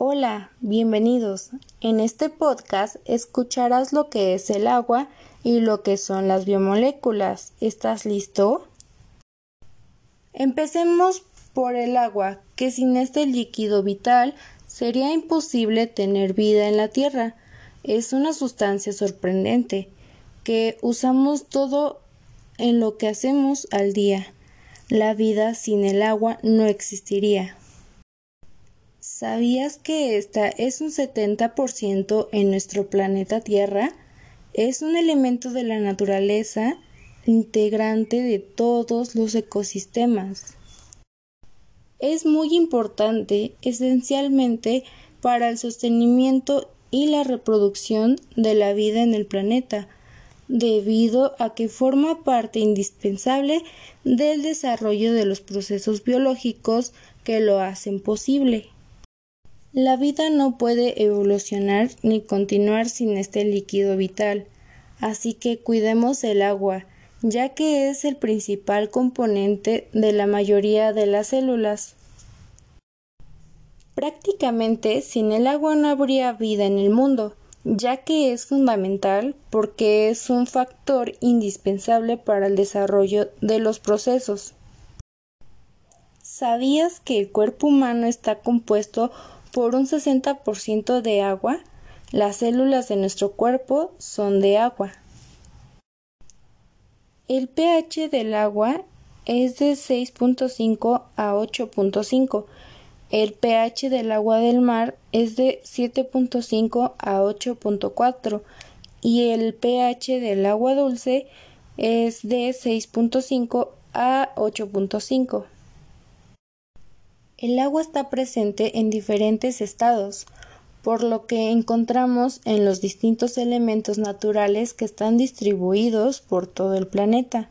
Hola, bienvenidos. En este podcast escucharás lo que es el agua y lo que son las biomoléculas. ¿Estás listo? Empecemos por el agua, que sin este líquido vital sería imposible tener vida en la Tierra. Es una sustancia sorprendente que usamos todo en lo que hacemos al día. La vida sin el agua no existiría. ¿Sabías que esta es un 70% en nuestro planeta Tierra? Es un elemento de la naturaleza integrante de todos los ecosistemas. Es muy importante esencialmente para el sostenimiento y la reproducción de la vida en el planeta, debido a que forma parte indispensable del desarrollo de los procesos biológicos que lo hacen posible. La vida no puede evolucionar ni continuar sin este líquido vital, así que cuidemos el agua, ya que es el principal componente de la mayoría de las células. Prácticamente sin el agua no habría vida en el mundo, ya que es fundamental porque es un factor indispensable para el desarrollo de los procesos. ¿Sabías que el cuerpo humano está compuesto por un 60% de agua, las células de nuestro cuerpo son de agua. El pH del agua es de 6.5 a 8.5. El pH del agua del mar es de 7.5 a 8.4 y el pH del agua dulce es de 6.5 a 8.5. El agua está presente en diferentes estados, por lo que encontramos en los distintos elementos naturales que están distribuidos por todo el planeta.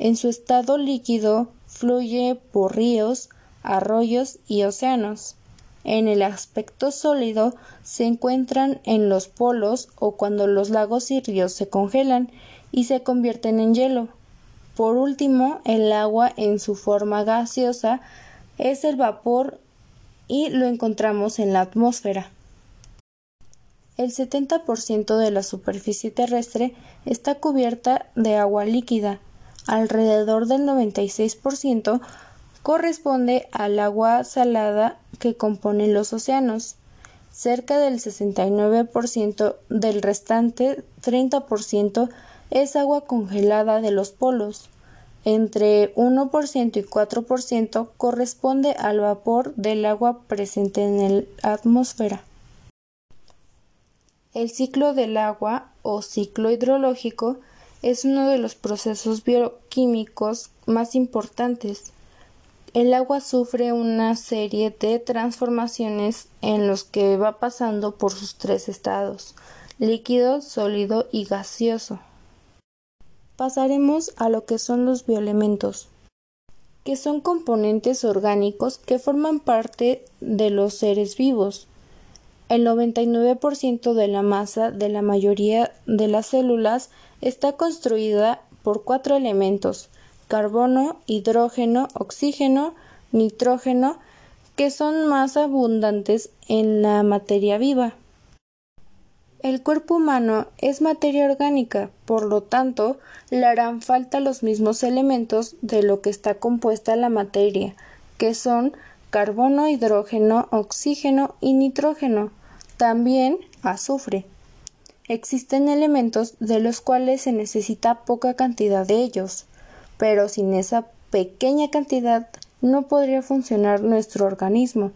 En su estado líquido fluye por ríos, arroyos y océanos. En el aspecto sólido se encuentran en los polos o cuando los lagos y ríos se congelan y se convierten en hielo. Por último, el agua en su forma gaseosa es el vapor y lo encontramos en la atmósfera. El 70% de la superficie terrestre está cubierta de agua líquida. Alrededor del 96% corresponde al agua salada que componen los océanos. Cerca del 69% del restante 30% es agua congelada de los polos entre 1% y 4% corresponde al vapor del agua presente en la atmósfera. El ciclo del agua o ciclo hidrológico es uno de los procesos bioquímicos más importantes. El agua sufre una serie de transformaciones en los que va pasando por sus tres estados líquido, sólido y gaseoso. Pasaremos a lo que son los bioelementos, que son componentes orgánicos que forman parte de los seres vivos. El 99% de la masa de la mayoría de las células está construida por cuatro elementos carbono, hidrógeno, oxígeno, nitrógeno, que son más abundantes en la materia viva. El cuerpo humano es materia orgánica, por lo tanto, le harán falta los mismos elementos de lo que está compuesta la materia, que son carbono, hidrógeno, oxígeno y nitrógeno, también azufre. Existen elementos de los cuales se necesita poca cantidad de ellos, pero sin esa pequeña cantidad no podría funcionar nuestro organismo.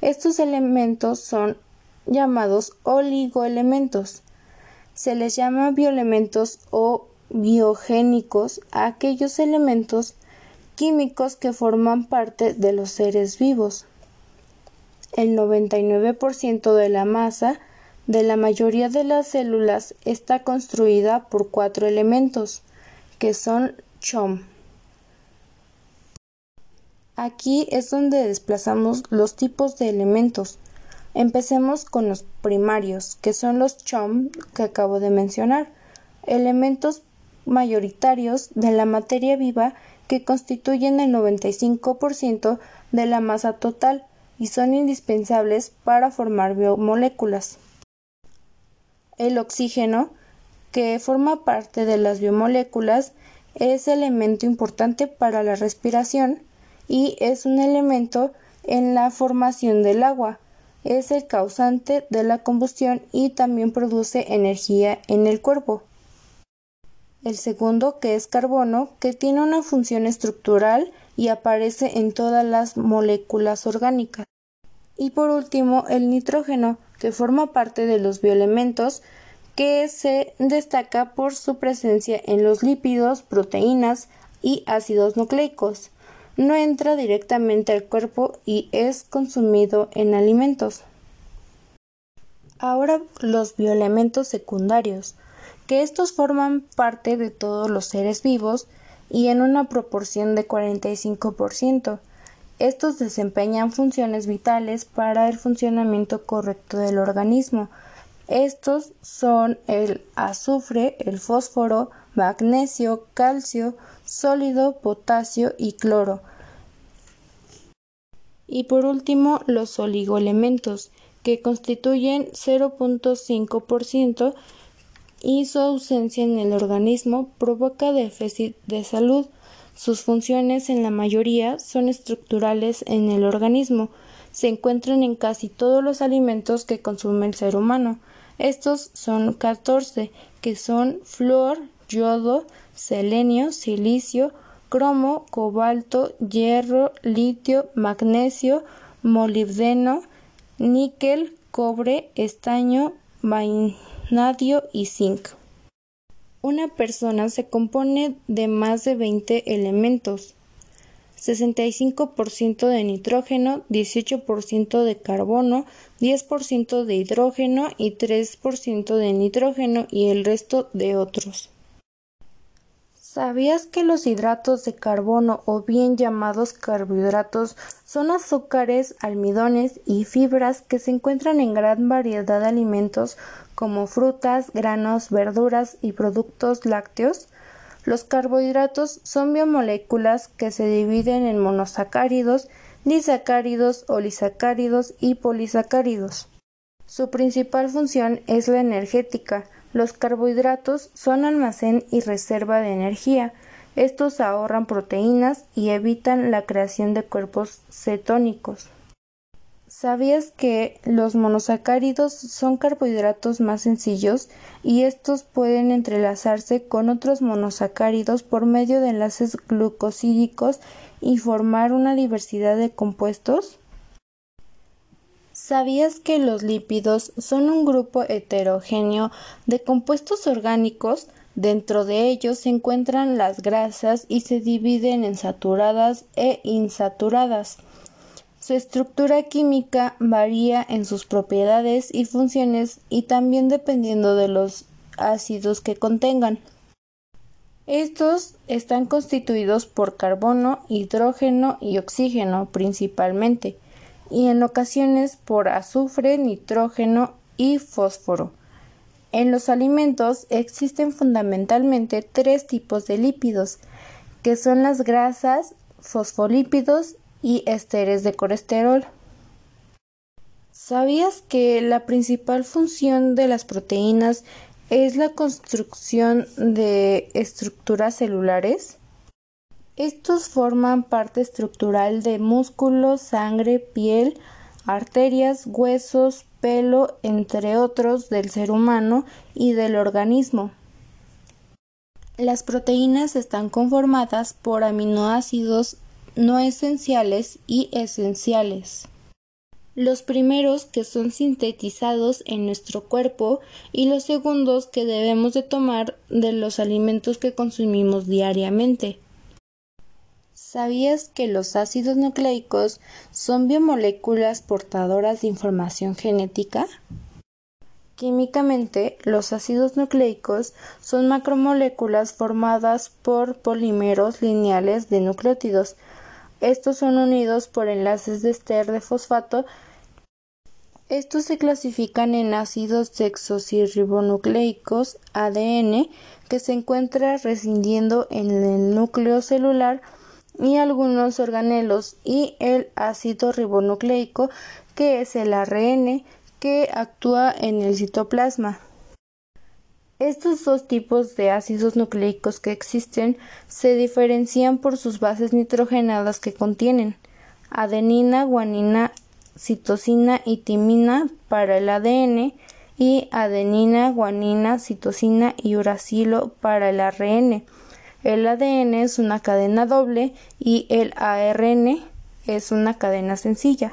Estos elementos son llamados oligoelementos. Se les llama bioelementos o biogénicos a aquellos elementos químicos que forman parte de los seres vivos. El 99% de la masa de la mayoría de las células está construida por cuatro elementos, que son CHOM. Aquí es donde desplazamos los tipos de elementos. Empecemos con los primarios, que son los CHOM que acabo de mencionar, elementos mayoritarios de la materia viva que constituyen el 95% de la masa total, y son indispensables para formar biomoléculas. El oxígeno, que forma parte de las biomoléculas, es elemento importante para la respiración y es un elemento en la formación del agua. Es el causante de la combustión y también produce energía en el cuerpo. El segundo, que es carbono, que tiene una función estructural y aparece en todas las moléculas orgánicas. Y por último, el nitrógeno, que forma parte de los bioelementos, que se destaca por su presencia en los lípidos, proteínas y ácidos nucleicos. No entra directamente al cuerpo y es consumido en alimentos. Ahora los bioelementos secundarios, que estos forman parte de todos los seres vivos y en una proporción de 45%. Estos desempeñan funciones vitales para el funcionamiento correcto del organismo, estos son el azufre, el fósforo, magnesio, calcio, sólido, potasio y cloro. Y por último, los oligoelementos, que constituyen 0.5% y su ausencia en el organismo provoca déficit de salud. Sus funciones en la mayoría son estructurales en el organismo. Se encuentran en casi todos los alimentos que consume el ser humano. Estos son 14, que son flor, yodo, selenio, silicio, cromo, cobalto, hierro, litio, magnesio, molibdeno, níquel, cobre, estaño, vanadio y zinc. Una persona se compone de más de 20 elementos. 65% de nitrógeno, 18% de carbono, 10% de hidrógeno y 3% de nitrógeno y el resto de otros. ¿Sabías que los hidratos de carbono o bien llamados carbohidratos son azúcares, almidones y fibras que se encuentran en gran variedad de alimentos como frutas, granos, verduras y productos lácteos? Los carbohidratos son biomoléculas que se dividen en monosacáridos, disacáridos, olisacáridos y polisacáridos. Su principal función es la energética. Los carbohidratos son almacén y reserva de energía. Estos ahorran proteínas y evitan la creación de cuerpos cetónicos. ¿Sabías que los monosacáridos son carbohidratos más sencillos y estos pueden entrelazarse con otros monosacáridos por medio de enlaces glucosídicos y formar una diversidad de compuestos? ¿Sabías que los lípidos son un grupo heterogéneo de compuestos orgánicos? Dentro de ellos se encuentran las grasas y se dividen en saturadas e insaturadas. Su estructura química varía en sus propiedades y funciones y también dependiendo de los ácidos que contengan. Estos están constituidos por carbono, hidrógeno y oxígeno principalmente, y en ocasiones por azufre, nitrógeno y fósforo. En los alimentos existen fundamentalmente tres tipos de lípidos, que son las grasas, fosfolípidos y esteres de colesterol. ¿Sabías que la principal función de las proteínas es la construcción de estructuras celulares? Estos forman parte estructural de músculos, sangre, piel, arterias, huesos, pelo, entre otros, del ser humano y del organismo. Las proteínas están conformadas por aminoácidos no esenciales y esenciales. Los primeros que son sintetizados en nuestro cuerpo y los segundos que debemos de tomar de los alimentos que consumimos diariamente. ¿Sabías que los ácidos nucleicos son biomoléculas portadoras de información genética? Químicamente, los ácidos nucleicos son macromoléculas formadas por polímeros lineales de nucleótidos estos son unidos por enlaces de ester de fosfato. Estos se clasifican en ácidos desoxirribonucleicos ADN que se encuentra rescindiendo en el núcleo celular y algunos organelos y el ácido ribonucleico que es el ARN que actúa en el citoplasma. Estos dos tipos de ácidos nucleicos que existen se diferencian por sus bases nitrogenadas que contienen adenina, guanina, citosina y timina para el ADN y adenina, guanina, citosina y uracilo para el ARN. El ADN es una cadena doble y el ARN es una cadena sencilla.